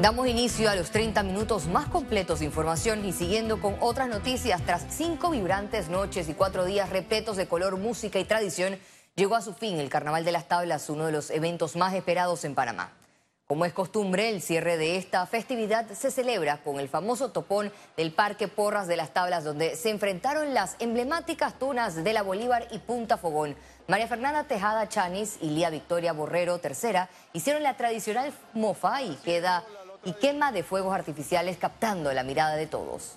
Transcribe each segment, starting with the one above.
Damos inicio a los 30 minutos más completos de información y siguiendo con otras noticias, tras cinco vibrantes noches y cuatro días repletos de color, música y tradición, llegó a su fin el Carnaval de las Tablas, uno de los eventos más esperados en Panamá. Como es costumbre, el cierre de esta festividad se celebra con el famoso topón del Parque Porras de las Tablas, donde se enfrentaron las emblemáticas tunas de la Bolívar y Punta Fogón. María Fernanda Tejada Chanis y Lía Victoria Borrero III hicieron la tradicional mofa y queda y quema de fuegos artificiales captando la mirada de todos.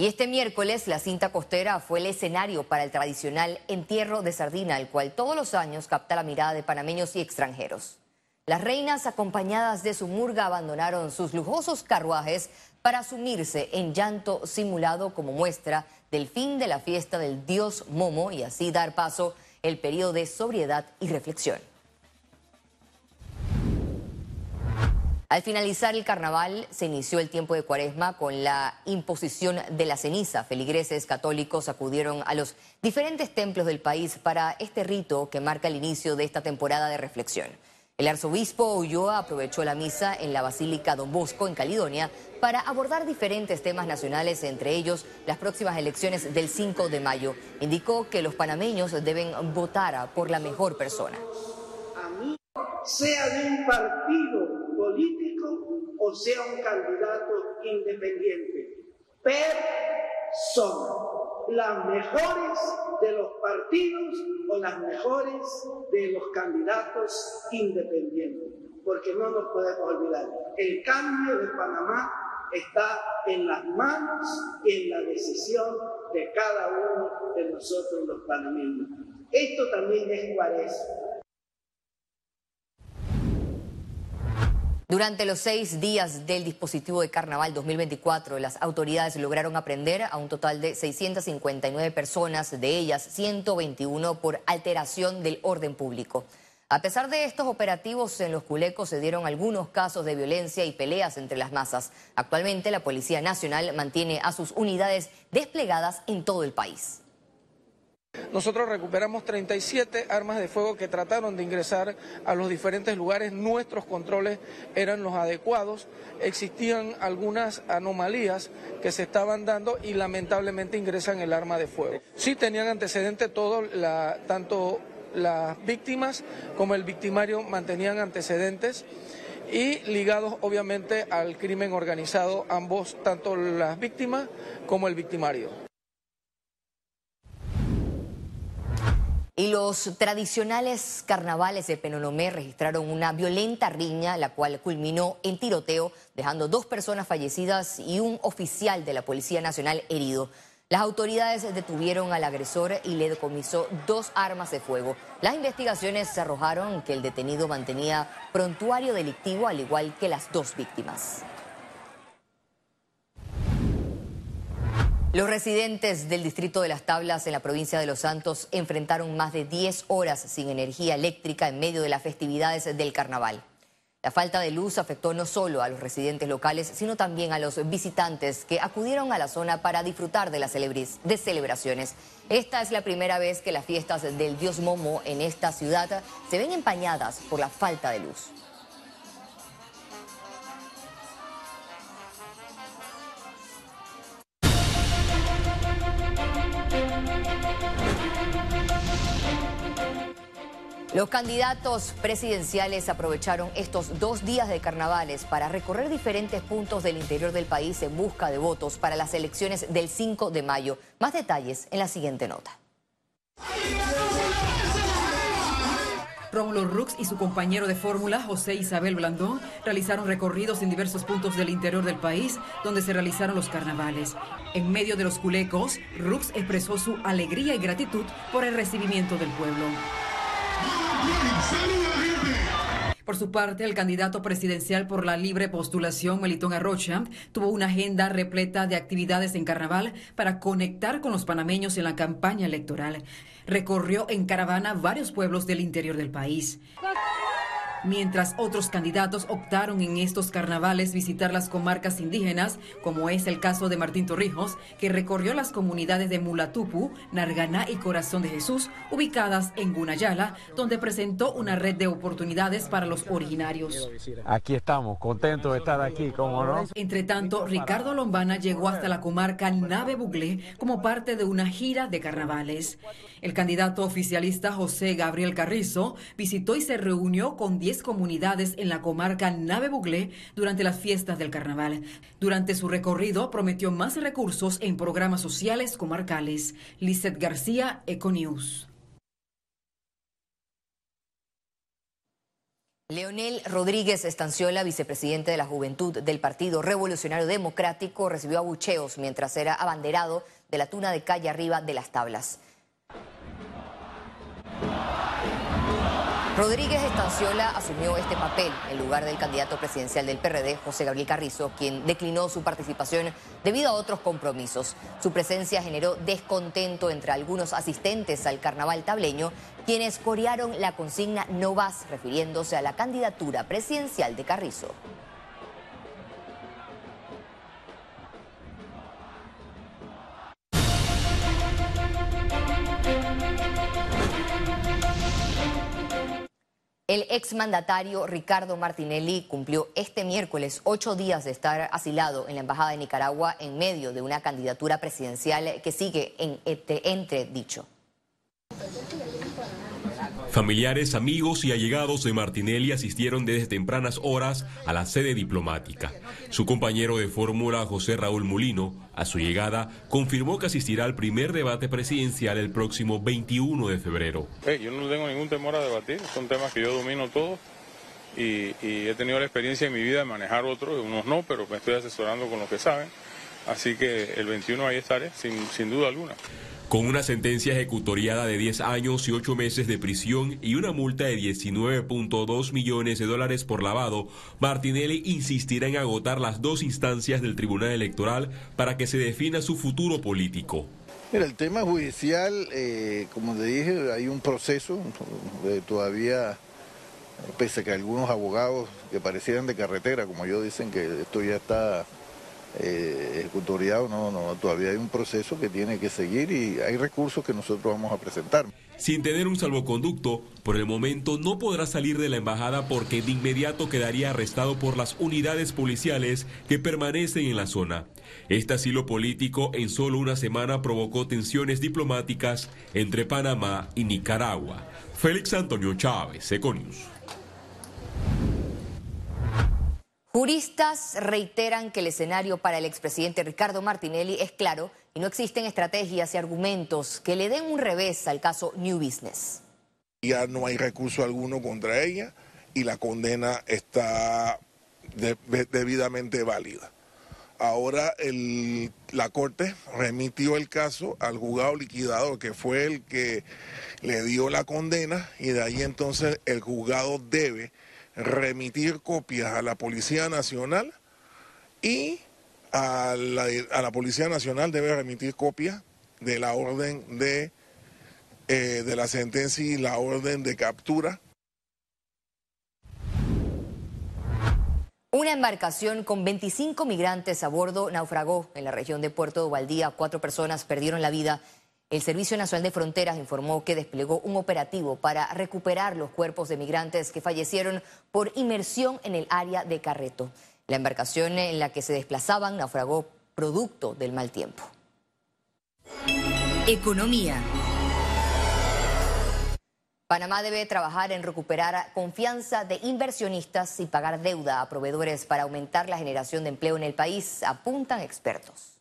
Y este miércoles la cinta costera fue el escenario para el tradicional entierro de sardina, el cual todos los años capta la mirada de panameños y extranjeros. Las reinas acompañadas de su murga abandonaron sus lujosos carruajes para sumirse en llanto simulado como muestra del fin de la fiesta del dios Momo y así dar paso el periodo de sobriedad y reflexión. Al finalizar el carnaval se inició el tiempo de cuaresma con la imposición de la ceniza. Feligreses católicos acudieron a los diferentes templos del país para este rito que marca el inicio de esta temporada de reflexión. El arzobispo Ulloa aprovechó la misa en la Basílica Don Bosco en Caledonia para abordar diferentes temas nacionales, entre ellos las próximas elecciones del 5 de mayo. Indicó que los panameños deben votar por la mejor persona. Sea de un partido sea un candidato independiente. Persona. Las mejores de los partidos o las mejores de los candidatos independientes. Porque no nos podemos olvidar, el cambio de Panamá está en las manos y en la decisión de cada uno de nosotros los panameños. Esto también es cuaresma. Durante los seis días del dispositivo de Carnaval 2024, las autoridades lograron aprender a un total de 659 personas, de ellas 121 por alteración del orden público. A pesar de estos operativos, en los culecos se dieron algunos casos de violencia y peleas entre las masas. Actualmente la Policía Nacional mantiene a sus unidades desplegadas en todo el país. Nosotros recuperamos 37 armas de fuego que trataron de ingresar a los diferentes lugares. Nuestros controles eran los adecuados. Existían algunas anomalías que se estaban dando y lamentablemente ingresan el arma de fuego. Sí tenían antecedentes todos, tanto las víctimas como el victimario mantenían antecedentes y ligados obviamente al crimen organizado, ambos, tanto las víctimas como el victimario. Y los tradicionales carnavales de Penonomé registraron una violenta riña, la cual culminó en tiroteo, dejando dos personas fallecidas y un oficial de la Policía Nacional herido. Las autoridades detuvieron al agresor y le decomisó dos armas de fuego. Las investigaciones arrojaron que el detenido mantenía prontuario delictivo, al igual que las dos víctimas. Los residentes del distrito de Las Tablas en la provincia de Los Santos enfrentaron más de 10 horas sin energía eléctrica en medio de las festividades del carnaval. La falta de luz afectó no solo a los residentes locales, sino también a los visitantes que acudieron a la zona para disfrutar de las celebraciones. Esta es la primera vez que las fiestas del dios Momo en esta ciudad se ven empañadas por la falta de luz. Los candidatos presidenciales aprovecharon estos dos días de carnavales para recorrer diferentes puntos del interior del país en busca de votos para las elecciones del 5 de mayo. Más detalles en la siguiente nota. Rómulo Rux y su compañero de fórmula, José Isabel Blandón, realizaron recorridos en diversos puntos del interior del país donde se realizaron los carnavales. En medio de los culecos, Rux expresó su alegría y gratitud por el recibimiento del pueblo. Por su parte, el candidato presidencial por la libre postulación, Melitón Arrocha, tuvo una agenda repleta de actividades en carnaval para conectar con los panameños en la campaña electoral. Recorrió en caravana varios pueblos del interior del país. Mientras otros candidatos optaron en estos carnavales visitar las comarcas indígenas, como es el caso de Martín Torrijos, que recorrió las comunidades de Mulatupu, Narganá y Corazón de Jesús, ubicadas en Gunayala, donde presentó una red de oportunidades para los originarios. Aquí estamos, contentos de estar aquí, como no. Entre tanto, Ricardo Lombana llegó hasta la comarca Nave Buglé como parte de una gira de carnavales. El candidato oficialista José Gabriel Carrizo visitó y se reunió con 10 comunidades en la comarca Nave Buglé durante las fiestas del carnaval. Durante su recorrido prometió más recursos en programas sociales comarcales. Lizeth García, Econews. Leonel Rodríguez Estanciola, vicepresidente de la Juventud del Partido Revolucionario Democrático, recibió abucheos mientras era abanderado de la tuna de calle arriba de las tablas. Rodríguez Estanciola asumió este papel en lugar del candidato presidencial del PRD, José Gabriel Carrizo, quien declinó su participación debido a otros compromisos. Su presencia generó descontento entre algunos asistentes al carnaval tableño, quienes corearon la consigna No vas, refiriéndose a la candidatura presidencial de Carrizo. Exmandatario Ricardo Martinelli cumplió este miércoles ocho días de estar asilado en la Embajada de Nicaragua en medio de una candidatura presidencial que sigue en entre dicho. Familiares, amigos y allegados de Martinelli asistieron desde tempranas horas a la sede diplomática. Su compañero de fórmula, José Raúl Mulino, a su llegada, confirmó que asistirá al primer debate presidencial el próximo 21 de febrero. yo no tengo ningún temor a debatir, son temas que yo domino todos y, he tenido la experiencia en mi vida de manejar otros, unos no, pero me estoy asesorando con los que saben. Así que el 21 ahí estaré, sin, sin duda alguna. Con una sentencia ejecutoriada de 10 años y 8 meses de prisión y una multa de 19.2 millones de dólares por lavado, Martinelli insistirá en agotar las dos instancias del Tribunal Electoral para que se defina su futuro político. Mira, el tema judicial, eh, como te dije, hay un proceso, eh, todavía, pese a que algunos abogados que parecieran de carretera, como yo dicen que esto ya está eh, no, no, todavía hay un proceso que tiene que seguir y hay recursos que nosotros vamos a presentar. Sin tener un salvoconducto, por el momento no podrá salir de la embajada porque de inmediato quedaría arrestado por las unidades policiales que permanecen en la zona. Este asilo político en solo una semana provocó tensiones diplomáticas entre Panamá y Nicaragua. Félix Antonio Chávez, Econius. Juristas reiteran que el escenario para el expresidente Ricardo Martinelli es claro y no existen estrategias y argumentos que le den un revés al caso New Business. Ya no hay recurso alguno contra ella y la condena está debidamente válida. Ahora la Corte remitió el caso al juzgado liquidador, que fue el que le dio la condena, y de ahí entonces el juzgado debe remitir copias a la Policía Nacional y a la, Policía Nacional debe remitir copias de la orden de, eh, de la sentencia y la orden de captura. Una embarcación con 25 migrantes a bordo naufragó en la región de Puerto Valdía. Cuatro personas perdieron la vida el Servicio Nacional de Fronteras informó que desplegó un operativo para recuperar los cuerpos de migrantes que fallecieron por inmersión en el área de Carreto. La embarcación en la que se desplazaban naufragó producto del mal tiempo. Economía. Panamá debe trabajar en recuperar confianza de inversionistas y pagar deuda a proveedores para aumentar la generación de empleo en el país, apuntan expertos.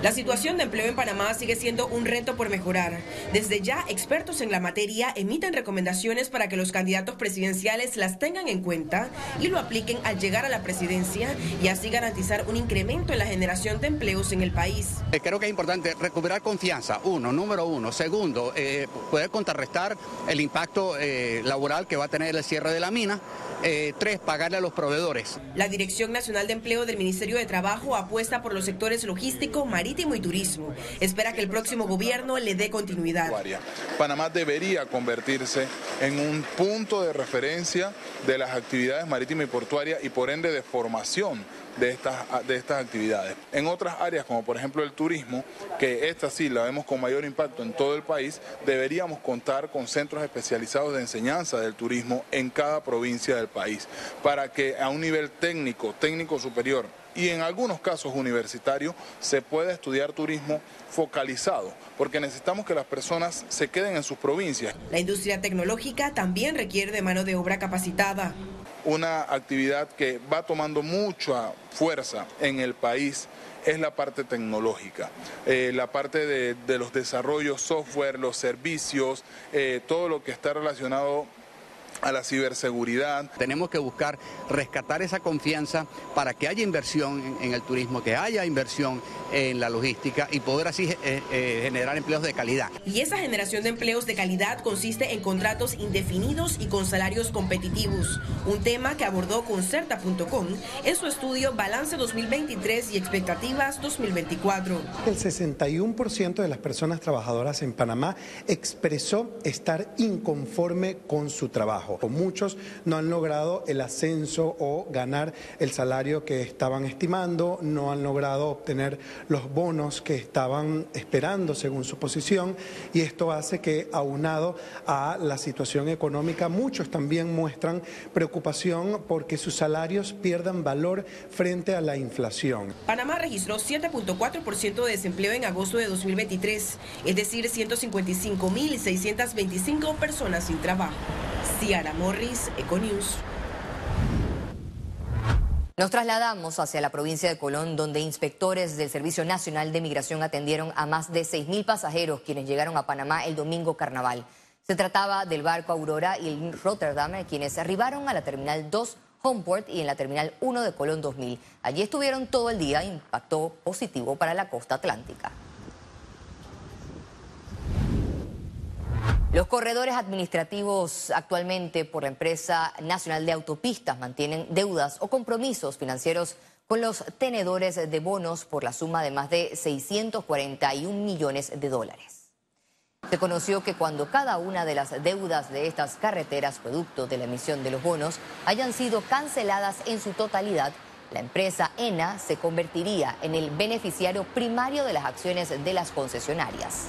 La situación de empleo en Panamá sigue siendo un reto por mejorar. Desde ya, expertos en la materia emiten recomendaciones para que los candidatos presidenciales las tengan en cuenta y lo apliquen al llegar a la presidencia y así garantizar un incremento en la generación de empleos en el país. Eh, creo que es importante recuperar confianza, uno, número uno. Segundo, eh, poder contrarrestar el impacto eh, laboral que va a tener el cierre de la mina. tres, pagarle a los proveedores. La Dirección Nacional de Empleo del Ministerio de Trabajo apuesta por los sectores logístico, marítimo, Marítimo y Turismo. Espera que el próximo gobierno le dé continuidad. Panamá debería convertirse en un punto de referencia de las actividades marítimas y portuarias y por ende de formación de estas, de estas actividades. En otras áreas, como por ejemplo el turismo, que esta sí la vemos con mayor impacto en todo el país, deberíamos contar con centros especializados de enseñanza del turismo en cada provincia del país, para que a un nivel técnico, técnico superior, y en algunos casos universitarios se pueda estudiar turismo focalizado, porque necesitamos que las personas se queden en sus provincias. La industria tecnológica también requiere de mano de obra capacitada una actividad que va tomando mucha fuerza en el país es la parte tecnológica, eh, la parte de, los desarrollos software, los servicios, eh, todo lo que está relacionado a la ciberseguridad. Tenemos que buscar rescatar esa confianza para que haya inversión en, el turismo, que haya inversión en la logística y poder así eh, eh, generar empleos de calidad. Y esa generación de empleos de calidad consiste en contratos indefinidos y con salarios competitivos, un tema que abordó Concerta.com en su estudio Balance 2023 y Expectativas 2024. El 61% de las personas trabajadoras en Panamá expresó estar inconforme con su trabajo. Muchos no han logrado el ascenso o ganar el salario que estaban estimando, no han logrado obtener los bonos que estaban esperando según su posición y esto hace que aunado a la situación económica muchos también muestran preocupación porque sus salarios pierdan valor frente a la inflación. Panamá registró 7.4% de desempleo en agosto de 2023, es decir, 155.625 personas sin trabajo. Ciara Morris, Econews. Nos trasladamos hacia la provincia de Colón, donde inspectores del Servicio Nacional de Migración atendieron a más de 6.000 pasajeros quienes llegaron a Panamá el domingo carnaval. Se trataba del barco Aurora y el Rotterdam, quienes arribaron a la Terminal 2 Homeport y en la Terminal 1 de Colón 2000. Allí estuvieron todo el día, impacto positivo para la costa atlántica. Los corredores administrativos actualmente por la empresa nacional de autopistas mantienen deudas o compromisos financieros con los tenedores de bonos por la suma de más de 641 millones de dólares. Se conoció que cuando cada una de las deudas de estas carreteras, producto de la emisión de los bonos, hayan sido canceladas en su totalidad, la empresa ENA se convertiría en el beneficiario primario de las acciones de las concesionarias.